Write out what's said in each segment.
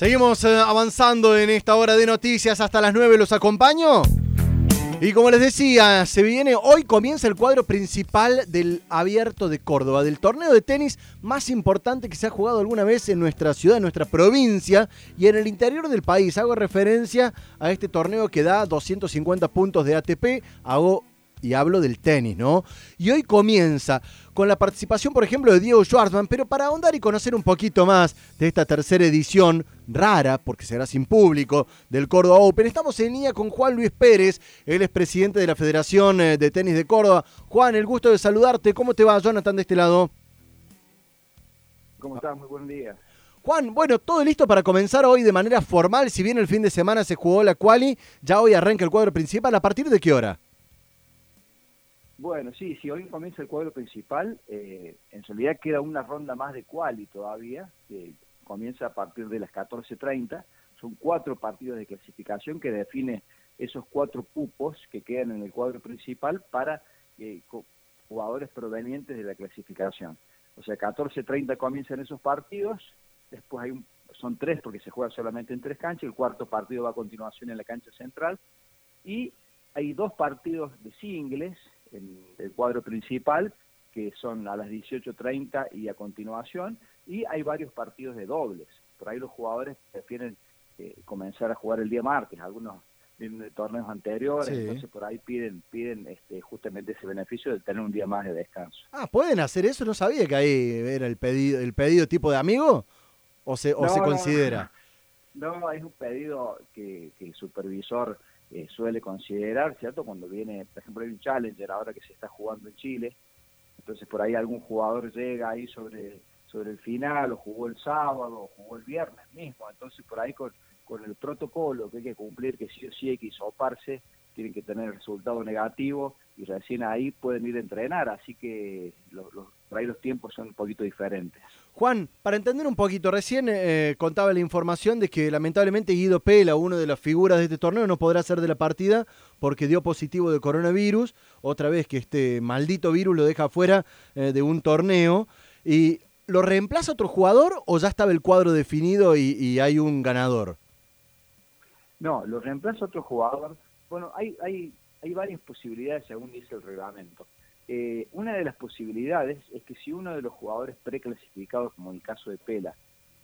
Seguimos eh, avanzando en esta hora de noticias hasta las 9. ¿Los acompaño? Y como les decía, se viene, hoy comienza el cuadro principal del Abierto de Córdoba, del torneo de tenis más importante que se ha jugado alguna vez en nuestra ciudad, en nuestra provincia y en el interior del país. Hago referencia a este torneo que da 250 puntos de ATP. Hago y hablo del tenis, ¿no? Y hoy comienza con la participación, por ejemplo, de Diego Schwartzman, pero para ahondar y conocer un poquito más de esta tercera edición rara, porque será sin público, del Córdoba Open, estamos en línea con Juan Luis Pérez, él es presidente de la Federación eh, de Tenis de Córdoba. Juan, el gusto de saludarte, ¿cómo te va, Jonathan, de este lado? ¿Cómo estás? Muy buen día. Juan, bueno, todo listo para comenzar hoy de manera formal, si bien el fin de semana se jugó la quali, ya hoy arranca el cuadro principal, ¿a partir de qué hora? Bueno, sí, si hoy comienza el cuadro principal, eh, en realidad queda una ronda más de quali todavía, que comienza a partir de las 14.30. Son cuatro partidos de clasificación que define esos cuatro cupos que quedan en el cuadro principal para eh, jugadores provenientes de la clasificación. O sea, 14.30 comienzan esos partidos, después hay un, son tres porque se juega solamente en tres canchas, el cuarto partido va a continuación en la cancha central, y hay dos partidos de singles en el cuadro principal, que son a las 18.30 y a continuación, y hay varios partidos de dobles. Por ahí los jugadores prefieren eh, comenzar a jugar el día martes, algunos vienen de torneos anteriores, entonces por ahí piden piden este, justamente ese beneficio de tener un día más de descanso. Ah, ¿pueden hacer eso? No sabía que ahí era el pedido, el pedido tipo de amigo, o se, o se considera. No, es un pedido que, que el supervisor eh, suele considerar, ¿cierto? Cuando viene, por ejemplo, hay un Challenger ahora que se está jugando en Chile, entonces por ahí algún jugador llega ahí sobre, sobre el final, o jugó el sábado, o jugó el viernes mismo, entonces por ahí con, con el protocolo que hay que cumplir, que sí o sí hay que isoparse, tienen que tener el resultado negativo y recién ahí pueden ir a entrenar, así que los, los, por ahí los tiempos son un poquito diferentes. Juan, para entender un poquito, recién eh, contaba la información de que lamentablemente Guido Pela, uno de las figuras de este torneo, no podrá ser de la partida porque dio positivo de coronavirus, otra vez que este maldito virus lo deja fuera eh, de un torneo. ¿Y lo reemplaza otro jugador o ya estaba el cuadro definido y, y hay un ganador? No, lo reemplaza otro jugador. Bueno, hay, hay, hay varias posibilidades según dice el reglamento. Eh, una de las posibilidades es que si uno de los jugadores preclasificados, como el caso de Pela,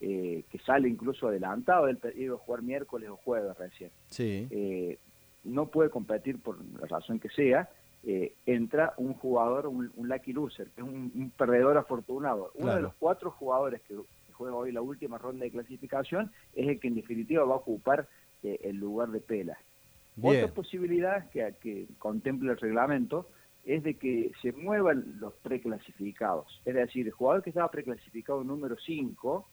eh, que sale incluso adelantado del pedido de jugar miércoles o jueves recién, eh, no puede competir por la razón que sea, entra un jugador, un, lucky loser, que es un, perdedor afortunado. Uno de los cuatro jugadores que juega hoy la última ronda de clasificación es el que en definitiva va a ocupar el lugar de Pela. Otra posibilidad que, que contempla el reglamento es de que se muevan los preclasificados. Es decir, el jugador que estaba preclasificado número 5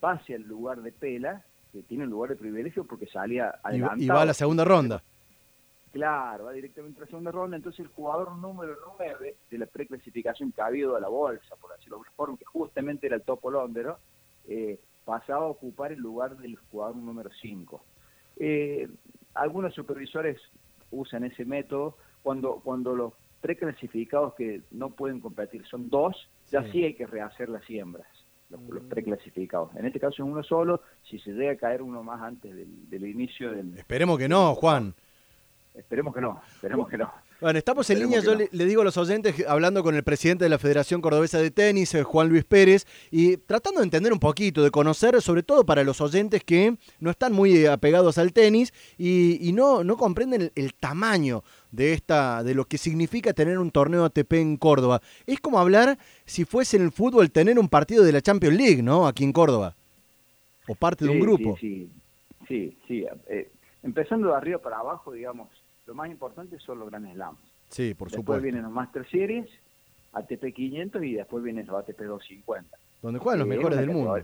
pase al lugar de Pela, que tiene un lugar de privilegio porque salía adelantado. Y va a la segunda ronda. Claro, va directamente a la segunda ronda. Entonces el jugador número 9 de la preclasificación que ha habido de la bolsa, por decirlo de alguna forma, que justamente era el topo londero, eh, pasaba a ocupar el lugar del jugador número 5. Eh, algunos supervisores usan ese método cuando, cuando los preclasificados que no pueden competir son dos, ya sí, hay que rehacer las siembras, los, mm. preclasificados. En este caso es uno solo, si se llega a caer uno más antes del, inicio del... Esperemos que no, Juan. Esperemos que no, esperemos que no. Bueno, estamos en línea, yo le, digo a los oyentes, hablando con el presidente de la Federación Cordobesa de Tenis, eh, Juan Luis Pérez, y tratando de entender un poquito, de conocer, sobre todo para los oyentes que no están muy apegados al tenis y, no, no comprenden el, tamaño de esta, de lo que significa tener un torneo ATP en Córdoba. Es como hablar, si fuese en el fútbol, tener un partido de la Champions League, ¿no? Aquí en Córdoba. O parte de un grupo. Sí, sí, sí. Eh, empezando de arriba para abajo, digamos, lo más importante son los Grand Slams. Sí, por después supuesto. Después vienen los Master Series, ATP 500 y después vienen los ATP 250. Donde juegan los mejores del mundo.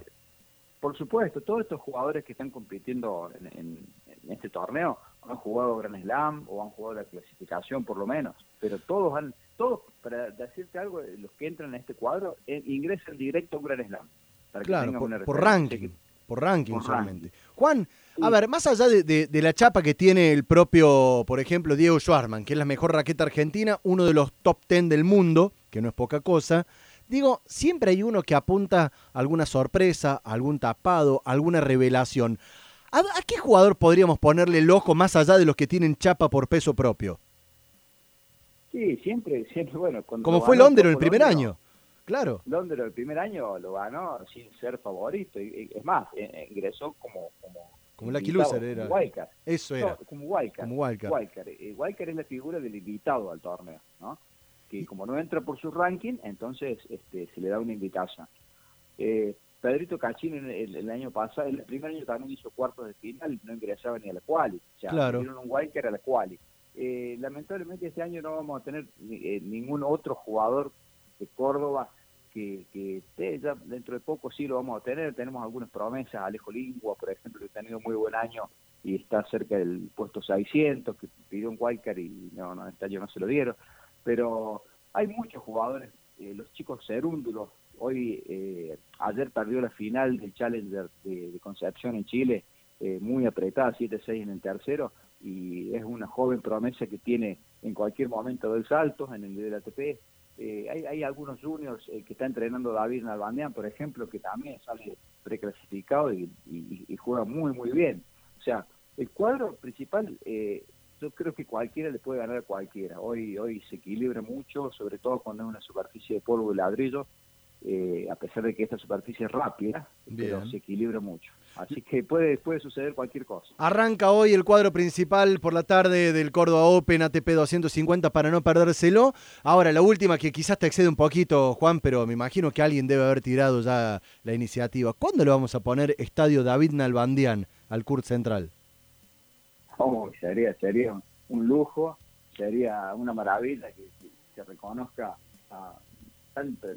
Por supuesto, todos estos jugadores que están compitiendo en, este torneo han jugado Grand Slam o han jugado la clasificación por lo menos, pero todos han, todos, para decirte algo, los que entran en este cuadro eh, ingresan directo a un Grand Slam. claro, por, ranking, por ranking solamente. Juan, a ver, más allá de, la chapa que tiene el propio, por ejemplo, Diego Schwarman, que es la mejor raqueta argentina, uno de los top ten del mundo, que no es poca cosa, Digo, siempre hay uno que apunta a alguna sorpresa, algún tapado, alguna revelación. ¿A, a qué jugador podríamos ponerle el ojo más allá de los que tienen chapa por peso propio? Sí, siempre, siempre, bueno. Como fue Londres el primer año. Claro. Londres el primer año lo ganó sin ser favorito. Y, es más, eh, eh, ingresó como. Como, como Loser era. Eso era. como Wildcard. Como Wildcard. Wildcard. Eh, Wildcard es la figura del invitado al torneo, ¿no? Que como no entra por su ranking, entonces este, se le da una invitación. Eh, Pedrito Cachín el, el, año pasado, el primer año también hizo cuartos de final, no ingresaba ni a la quali. O sea, claro. un Wildcard a la quali. Eh, lamentablemente este año no vamos a tener eh, ningún otro jugador de Córdoba que, que esté, ya dentro de poco sí lo vamos a tener, tenemos algunas promesas, Alejo Lingua, por ejemplo, que ha tenido muy buen año y está cerca del puesto 600, que pidió un Wildcard y no, no, este año no se lo dieron, pero hay muchos jugadores, eh, los chicos cerúndulos, hoy, eh, ayer perdió la final del Challenger de, de Concepción en Chile, eh, muy apretada, 7-6 en el tercero, y es una joven promesa que tiene en cualquier momento del salto en el del ATP. Eh, hay, hay, algunos juniors eh, que está entrenando David Nalbandian, por ejemplo, que también sale preclasificado y, y, y, juega muy, muy bien. O sea, el cuadro principal, eh, yo creo que cualquiera le puede ganar a cualquiera. Hoy, hoy se equilibra mucho, sobre todo cuando es una superficie de polvo y ladrillo, eh, a pesar de que esta superficie es rápida, Bien. pero se equilibra mucho. Así que puede, puede suceder cualquier cosa. Arranca hoy el cuadro principal por la tarde del Córdoba Open ATP 250 para no perdérselo. Ahora, la última que quizás te excede un poquito, Juan, pero me imagino que alguien debe haber tirado ya la iniciativa. ¿Cuándo le vamos a poner Estadio David Nalbandian al Kurt Central? Oh, sería, sería un lujo, sería una maravilla que, que se reconozca a tanto,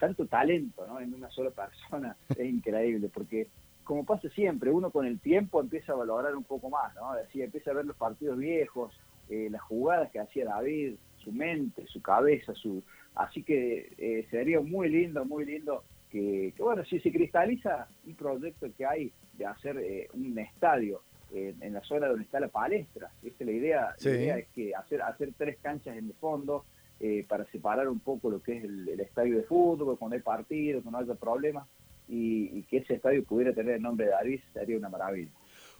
tanto talento ¿no? en una sola persona. Es increíble, porque como pasa siempre, uno con el tiempo empieza a valorar un poco más, ¿no? Decía, empieza a ver los partidos viejos, eh, las jugadas que hacía David, su mente, su cabeza, su así que eh, sería muy lindo, muy lindo que, que, bueno, si se cristaliza un proyecto que hay de hacer eh, un estadio eh, en la zona donde está la palestra, esta la idea, sí. la idea es que hacer hacer tres canchas en el fondo eh, para separar un poco lo que es el, el estadio de fútbol, cuando hay partidos, cuando haya problemas, y, y, que ese estadio pudiera tener el nombre de David sería una maravilla.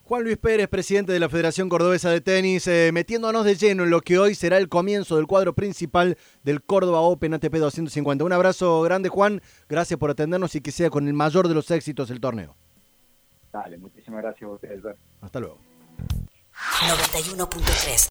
Juan Luis Pérez, presidente de la Federación Cordobesa de Tenis, eh, metiéndonos de lleno en lo que hoy será el comienzo del cuadro principal del Córdoba Open ATP 250. Un abrazo grande, Juan. Gracias por atendernos y que sea con el mayor de los éxitos el torneo. Dale, muchísimas gracias a ustedes. Hasta luego. 91.3